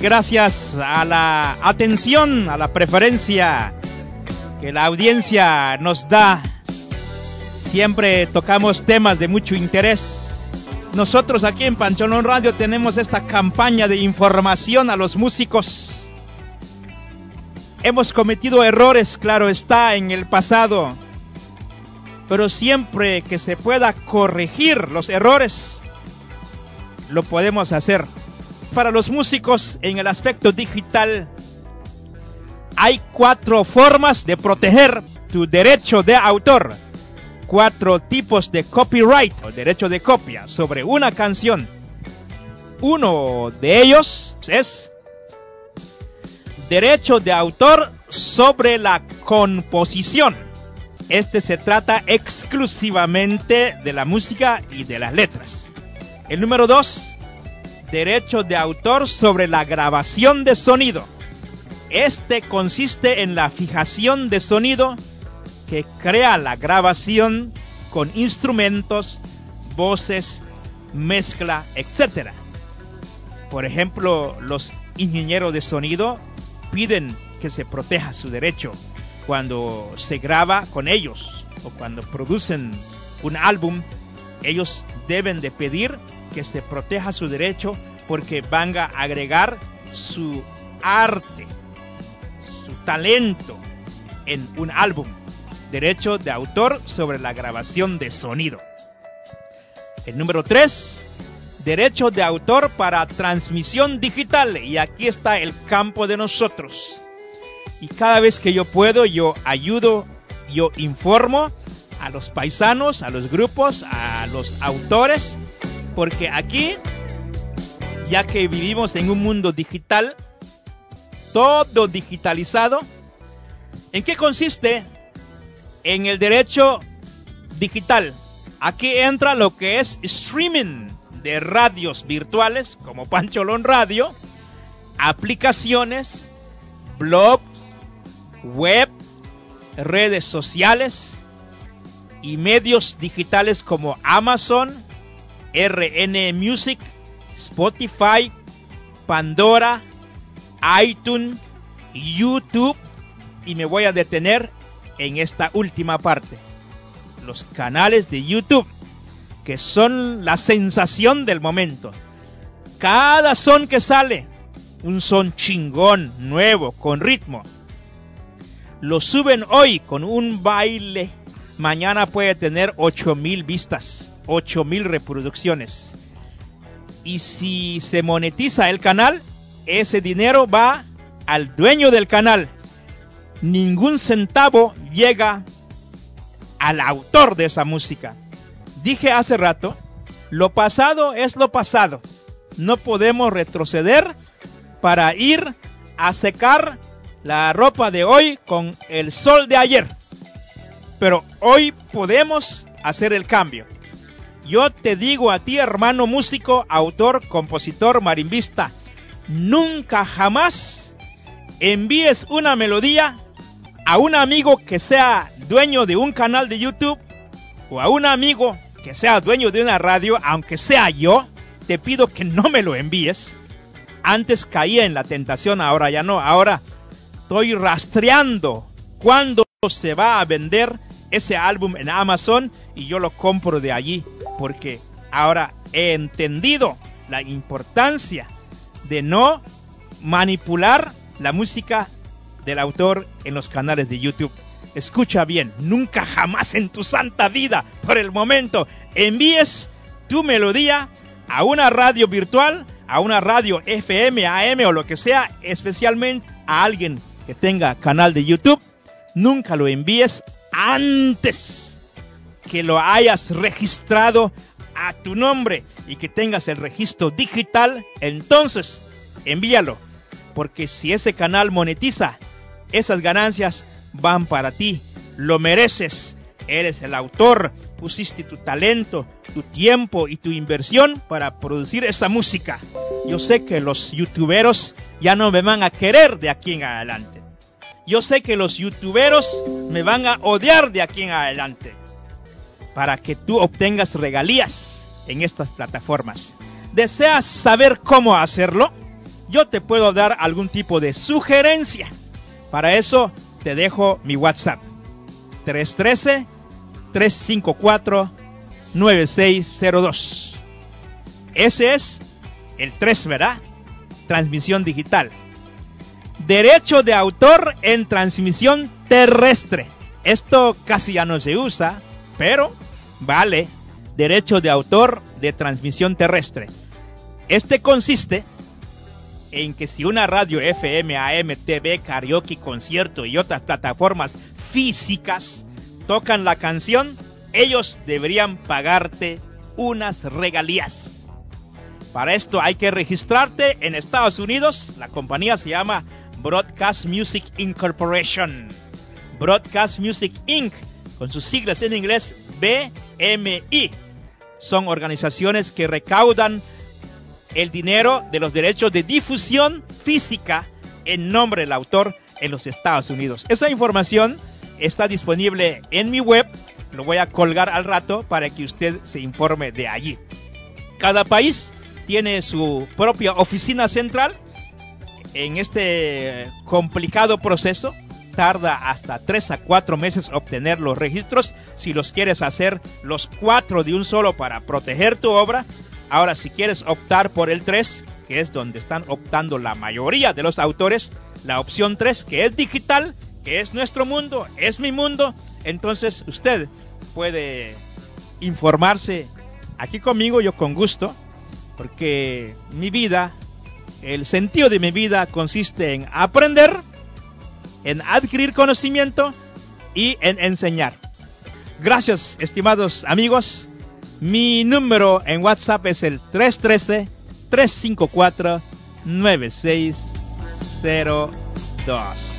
Gracias a la atención, a la preferencia que la audiencia nos da. Siempre tocamos temas de mucho interés. Nosotros aquí en Pancholón Radio tenemos esta campaña de información a los músicos. Hemos cometido errores, claro está, en el pasado. Pero siempre que se pueda corregir los errores, lo podemos hacer. Para los músicos en el aspecto digital, hay cuatro formas de proteger tu derecho de autor. Cuatro tipos de copyright o derecho de copia sobre una canción. Uno de ellos es derecho de autor sobre la composición. Este se trata exclusivamente de la música y de las letras. El número dos, derecho de autor sobre la grabación de sonido. Este consiste en la fijación de sonido que crea la grabación con instrumentos, voces, mezcla, etc. Por ejemplo, los ingenieros de sonido piden que se proteja su derecho cuando se graba con ellos o cuando producen un álbum, ellos deben de pedir que se proteja su derecho porque van a agregar su arte, su talento en un álbum. Derecho de autor sobre la grabación de sonido. El número 3, derecho de autor para transmisión digital. Y aquí está el campo de nosotros. Y cada vez que yo puedo, yo ayudo, yo informo a los paisanos, a los grupos, a los autores, porque aquí, ya que vivimos en un mundo digital, todo digitalizado, ¿en qué consiste? En el derecho digital. Aquí entra lo que es streaming de radios virtuales, como Pancholón Radio, aplicaciones, blogs, web, redes sociales y medios digitales como Amazon, RN Music, Spotify, Pandora, iTunes, YouTube y me voy a detener en esta última parte. Los canales de YouTube, que son la sensación del momento. Cada son que sale, un son chingón, nuevo, con ritmo lo suben hoy con un baile, mañana puede tener 8000 vistas, 8000 reproducciones. Y si se monetiza el canal, ese dinero va al dueño del canal. Ningún centavo llega al autor de esa música. Dije hace rato, lo pasado es lo pasado. No podemos retroceder para ir a secar la ropa de hoy con el sol de ayer. Pero hoy podemos hacer el cambio. Yo te digo a ti, hermano músico, autor, compositor, marimbista, nunca jamás envíes una melodía a un amigo que sea dueño de un canal de YouTube o a un amigo que sea dueño de una radio, aunque sea yo, te pido que no me lo envíes. Antes caía en la tentación, ahora ya no. Ahora estoy rastreando cuándo se va a vender ese álbum en Amazon y yo lo compro de allí porque ahora he entendido la importancia de no manipular la música del autor en los canales de YouTube. Escucha bien, nunca jamás en tu santa vida, por el momento, envíes tu melodía a una radio virtual, a una radio FM, AM o lo que sea, especialmente a alguien que tenga canal de YouTube, nunca lo envíes antes que lo hayas registrado a tu nombre y que tengas el registro digital, entonces envíalo. Porque si ese canal monetiza, esas ganancias van para ti. Lo mereces. Eres el autor. Pusiste tu talento, tu tiempo y tu inversión para producir esa música. Yo sé que los youtuberos ya no me van a querer de aquí en adelante. Yo sé que los youtuberos me van a odiar de aquí en adelante. Para que tú obtengas regalías en estas plataformas. ¿Deseas saber cómo hacerlo? yo te puedo dar algún tipo de sugerencia. Para eso te dejo mi WhatsApp. 313-354-9602. Ese es el 3, ¿verdad? Transmisión digital. Derecho de autor en transmisión terrestre. Esto casi ya no se usa, pero vale. Derecho de autor de transmisión terrestre. Este consiste en que si una radio FM, AM, TV, karaoke, concierto y otras plataformas físicas tocan la canción, ellos deberían pagarte unas regalías. Para esto hay que registrarte en Estados Unidos. La compañía se llama Broadcast Music Incorporation. Broadcast Music Inc. con sus siglas en inglés BMI. Son organizaciones que recaudan el dinero de los derechos de difusión física en nombre del autor en los Estados Unidos. Esa información está disponible en mi web, lo voy a colgar al rato para que usted se informe de allí. Cada país tiene su propia oficina central. En este complicado proceso tarda hasta 3 a 4 meses obtener los registros. Si los quieres hacer los cuatro de un solo para proteger tu obra, Ahora, si quieres optar por el 3, que es donde están optando la mayoría de los autores, la opción 3, que es digital, que es nuestro mundo, es mi mundo, entonces usted puede informarse aquí conmigo, yo con gusto, porque mi vida, el sentido de mi vida consiste en aprender, en adquirir conocimiento y en enseñar. Gracias, estimados amigos. Mi número en WhatsApp es el 313-354-9602.